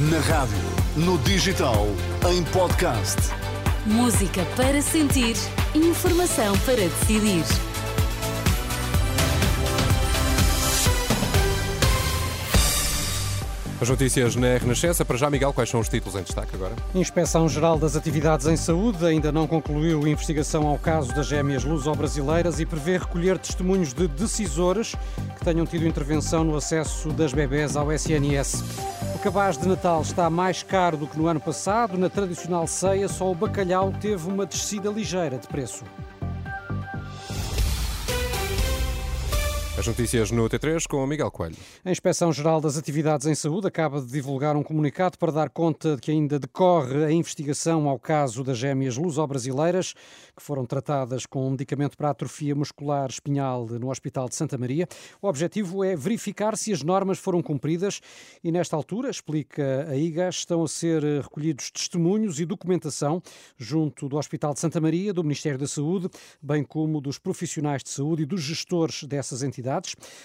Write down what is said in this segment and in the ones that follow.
Na rádio, no digital, em podcast. Música para sentir, informação para decidir. As notícias na Renascença. Para já, Miguel, quais são os títulos em destaque agora? Inspeção-Geral das Atividades em Saúde ainda não concluiu a investigação ao caso das gêmeas luso-brasileiras e prevê recolher testemunhos de decisores que tenham tido intervenção no acesso das bebés ao SNS. O cabaz de Natal está mais caro do que no ano passado. Na tradicional ceia, só o bacalhau teve uma descida ligeira de preço. Notícias no T3 com o Miguel Coelho. A Inspeção-Geral das Atividades em Saúde acaba de divulgar um comunicado para dar conta de que ainda decorre a investigação ao caso das gêmeas luso-brasileiras que foram tratadas com um medicamento para atrofia muscular espinhal no Hospital de Santa Maria. O objetivo é verificar se as normas foram cumpridas e, nesta altura, explica a IGA, estão a ser recolhidos testemunhos e documentação junto do Hospital de Santa Maria, do Ministério da Saúde, bem como dos profissionais de saúde e dos gestores dessas entidades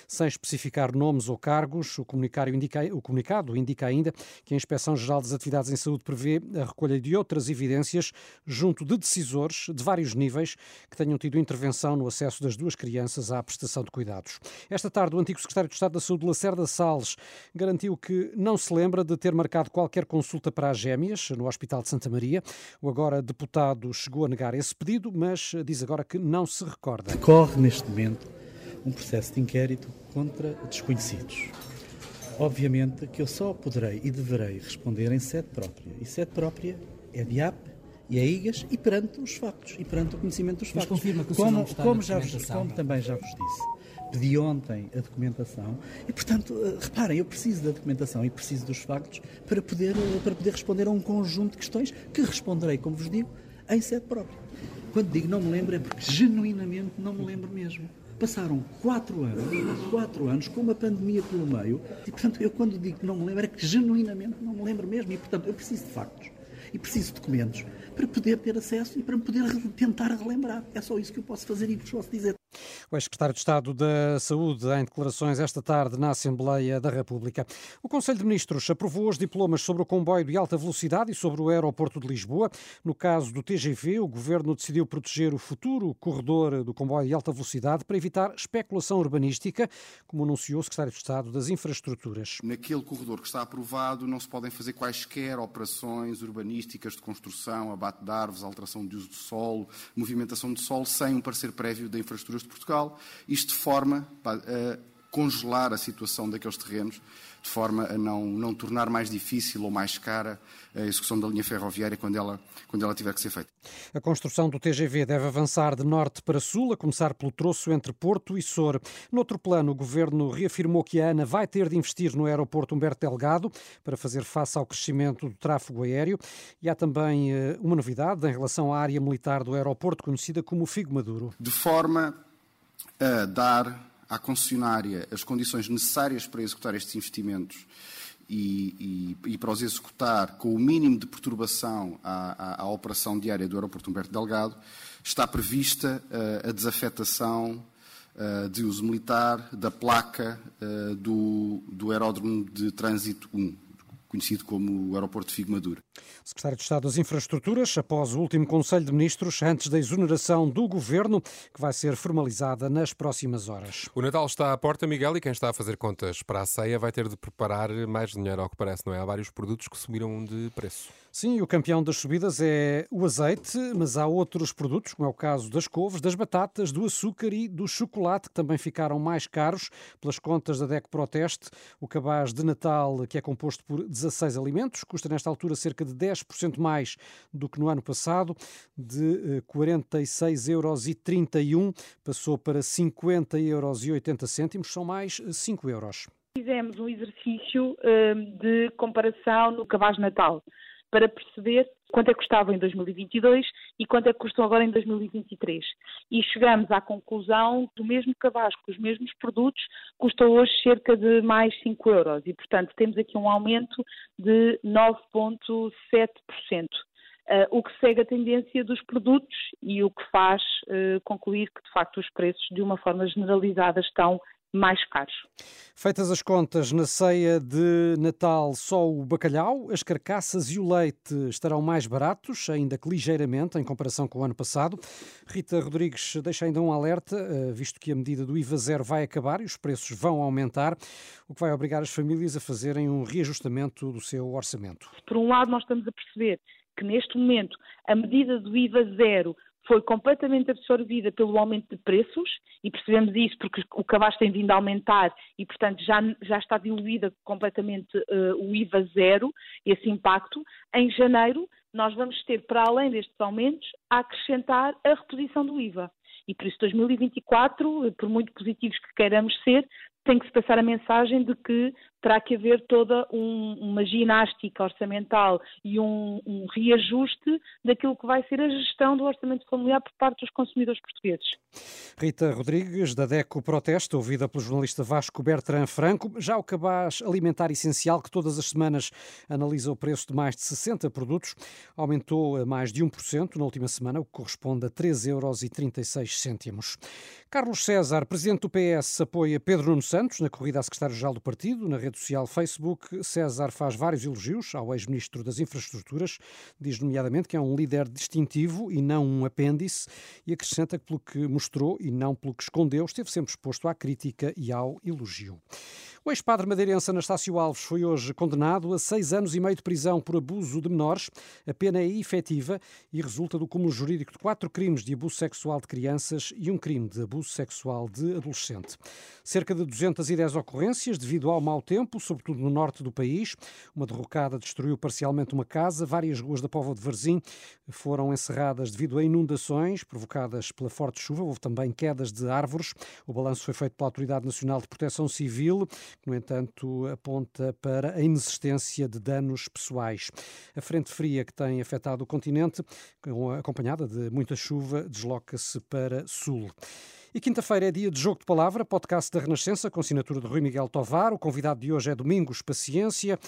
sem especificar nomes ou cargos. O, indica, o comunicado indica ainda que a Inspeção-Geral das Atividades em Saúde prevê a recolha de outras evidências junto de decisores de vários níveis que tenham tido intervenção no acesso das duas crianças à prestação de cuidados. Esta tarde, o antigo secretário de Estado da Saúde, Lacerda Salles, garantiu que não se lembra de ter marcado qualquer consulta para as gêmeas no Hospital de Santa Maria. O agora deputado chegou a negar esse pedido, mas diz agora que não se recorda. Decorre neste momento um processo de inquérito contra desconhecidos. Obviamente que eu só poderei e deverei responder em sede própria. E sede própria é de AP e é IGAS e perante os factos, e perante o conhecimento dos Mas factos. confirma que o como, está como, já vos, como também já vos disse, pedi ontem a documentação e, portanto, eh, reparem, eu preciso da documentação e preciso dos factos para poder, eh, para poder responder a um conjunto de questões que responderei, como vos digo, em sede própria. Quando digo não me lembro é porque genuinamente não me lembro mesmo. Passaram quatro anos, quatro anos, com uma pandemia pelo meio, e portanto eu quando digo que não me lembro é que genuinamente não me lembro mesmo, e portanto eu preciso de factos e preciso de documentos para poder ter acesso e para me poder tentar relembrar. É só isso que eu posso fazer e vos posso dizer. O ex-secretário de Estado da Saúde em declarações esta tarde na Assembleia da República. O Conselho de Ministros aprovou os diplomas sobre o comboio de alta velocidade e sobre o aeroporto de Lisboa. No caso do TGV, o governo decidiu proteger o futuro corredor do comboio de alta velocidade para evitar especulação urbanística, como anunciou o secretário de Estado das Infraestruturas. Naquele corredor que está aprovado, não se podem fazer quaisquer operações urbanísticas de construção, abate de árvores, alteração de uso do solo, movimentação de solo, sem um parecer prévio da Infraestruturas de Portugal. Isto de forma a congelar a situação daqueles terrenos, de forma a não, não tornar mais difícil ou mais cara a execução da linha ferroviária quando ela, quando ela tiver que ser feita. A construção do TGV deve avançar de norte para sul, a começar pelo troço entre Porto e Sor. Noutro plano, o governo reafirmou que a ANA vai ter de investir no aeroporto Humberto Delgado para fazer face ao crescimento do tráfego aéreo. E há também eh, uma novidade em relação à área militar do aeroporto, conhecida como Figo Maduro. de forma a dar à concessionária as condições necessárias para executar estes investimentos e, e- e para os executar com o mínimo de perturbação à, à- à operação diária do aeroporto Humberto Delgado, está prevista eh, a desafetação eh, de uso militar da placa eh, do, do aeródromo de trânsito 1, conhecido como o aeroporto de Figo Maduro. Secretário de Estado das Infraestruturas, após o último Conselho de Ministros, antes da exoneração do governo, que vai ser formalizada nas próximas horas. O Natal está à porta, Miguel, e quem está a fazer contas para a ceia vai ter de preparar mais dinheiro, ao que parece, não é? Há vários produtos que subiram de preço. Sim, o campeão das subidas é o azeite, mas há outros produtos, como é o caso das couves, das batatas, do açúcar e do chocolate, que também ficaram mais caros pelas contas da DEC Proteste. O cabaz de Natal, que é composto por 16 alimentos, custa nesta altura cerca de 10% mais do que no ano passado, de eh, 46,31 euros passou para 50,80 euros, são mais eh, 5 euros. Fizemos um exercício hum, de comparação no cabaz Natal para perceber quanto é que custava em 2022 e quanto é que custam agora em 2023. E chegamos à conclusão que o mesmo cabaz com os mesmos produtos custa hoje cerca de mais 5 euros e, portanto, temos aqui um aumento de 9,7%. Uh, o que segue a tendência dos produtos e o que faz uh, concluir que, de facto, os preços, de uma forma generalizada, estão mais caros. Feitas as contas, na ceia de Natal só o bacalhau, as carcaças e o leite estarão mais baratos, ainda que ligeiramente, em comparação com o ano passado. Rita Rodrigues deixa ainda um alerta, eh, visto que a medida do IVA zero vai acabar e os preços vão aumentar, o que vai obrigar as famílias a fazerem um reajustamento do seu orçamento. Por um lado, nós estamos a perceber que neste momento a medida do IVA zero foi completamente absorvida pelo aumento de preços e percebemos isso porque o cabaz tem vindo a aumentar e, portanto, já, já está diluída completamente uh, o IVA zero, esse impacto. Em janeiro, nós vamos ter, para além destes aumentos, a acrescentar a reposição do IVA. E por isso 2024, por muito positivos que queiramos ser, tem que se passar a mensagem de que terá que haver toda um, uma ginástica orçamental e um, um, reajuste daquilo que vai ser a gestão do orçamento familiar por parte dos consumidores portugueses. Rita Rodrigues, da DECO Proteste, ouvida pelo jornalista Vasco Bertrand Franco. Já o cabaz alimentar essencial, que todas as semanas analisa o preço de mais de 60 produtos, aumentou a mais de 1% na última semana, o que corresponde a 3,36 euros. Carlos César, presidente do PS, apoia Pedro Nuno Santos na corrida a secretário-geral do partido. Na rede social Facebook, César faz vários elogios ao ex-ministro das Infraestruturas, diz nomeadamente que é um líder distintivo e não um apêndice, e acrescenta que, pelo que mostrou e não pelo que escondeu, esteve sempre exposto à crítica e ao elogio. O ex-padre madeirense Anastácio Alves foi hoje condenado a seis anos e meio de prisão por abuso de menores. A pena é efetiva e resulta do cúmulo jurídico de quatro crimes de abuso sexual de crianças e um crime de abuso sexual de adolescente. Cerca de 210 ocorrências devido ao mau tempo, sobretudo no norte do país. Uma derrocada destruiu parcialmente uma casa. Várias ruas da Póvoa de Varzim foram encerradas devido a inundações provocadas pela forte chuva. Houve também quedas de árvores. O balanço foi feito pela Autoridade Nacional de Proteção Civil que, no entanto, aponta para a inexistência de danos pessoais. A frente fria que tem afetado o continente, acompanhada de muita chuva, desloca-se para sul. E quinta-feira é dia de Jogo de Palavra, podcast da Renascença, com assinatura de Rui Miguel Tovar. O convidado de hoje é Domingos Paciência.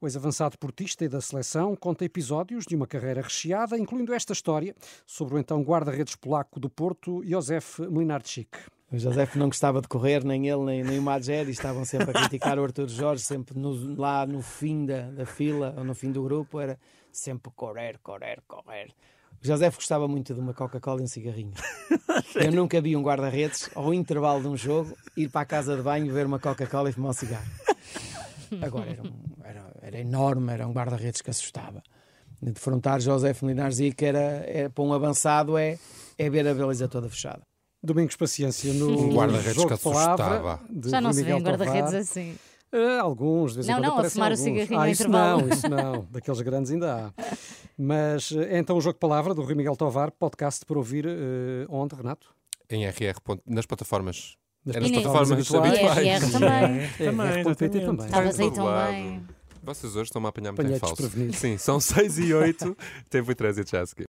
O ex-avançado portista e da seleção conta episódios de uma carreira recheada, incluindo esta história sobre o então guarda-redes polaco do Porto, Josef Mlinarczyk. O José não gostava de correr, nem ele, nem, nem o Maged, estavam sempre a criticar o Arthur Jorge, sempre no, lá no fim da, da fila, ou no fim do grupo, era sempre correr, correr, correr. O José gostava muito de uma Coca-Cola e um cigarrinho. Eu nunca vi um guarda-redes, ao intervalo de um jogo, ir para a casa de banho, ver uma Coca-Cola e fumar um cigarro. Agora, era, um, era, era enorme, era um guarda-redes que assustava. Defrontar José Linares e que era, era, para um avançado é, é ver a beleza toda fechada. Domingos Paciência no um guarda-redes que assustava. Já não se vê um guarda-redes assim. Uh, alguns, de vez não, em quando não, a fumar alguns. o cigarrinho ah, isso intervalo. não, isso não. Daqueles grandes ainda há. Mas é então o Jogo de Palavra do Rui Miguel Tovar, podcast para ouvir uh, onde, Renato? Em RR, nas plataformas. Nas é nas plataformas habituais. habituais. E RR também. RR.pt também. Estavas aí tão bem. Vocês hoje estão-me a apanhar muito em falso. Sim, são 6 e 8. Tempo e trânsito já a seguir.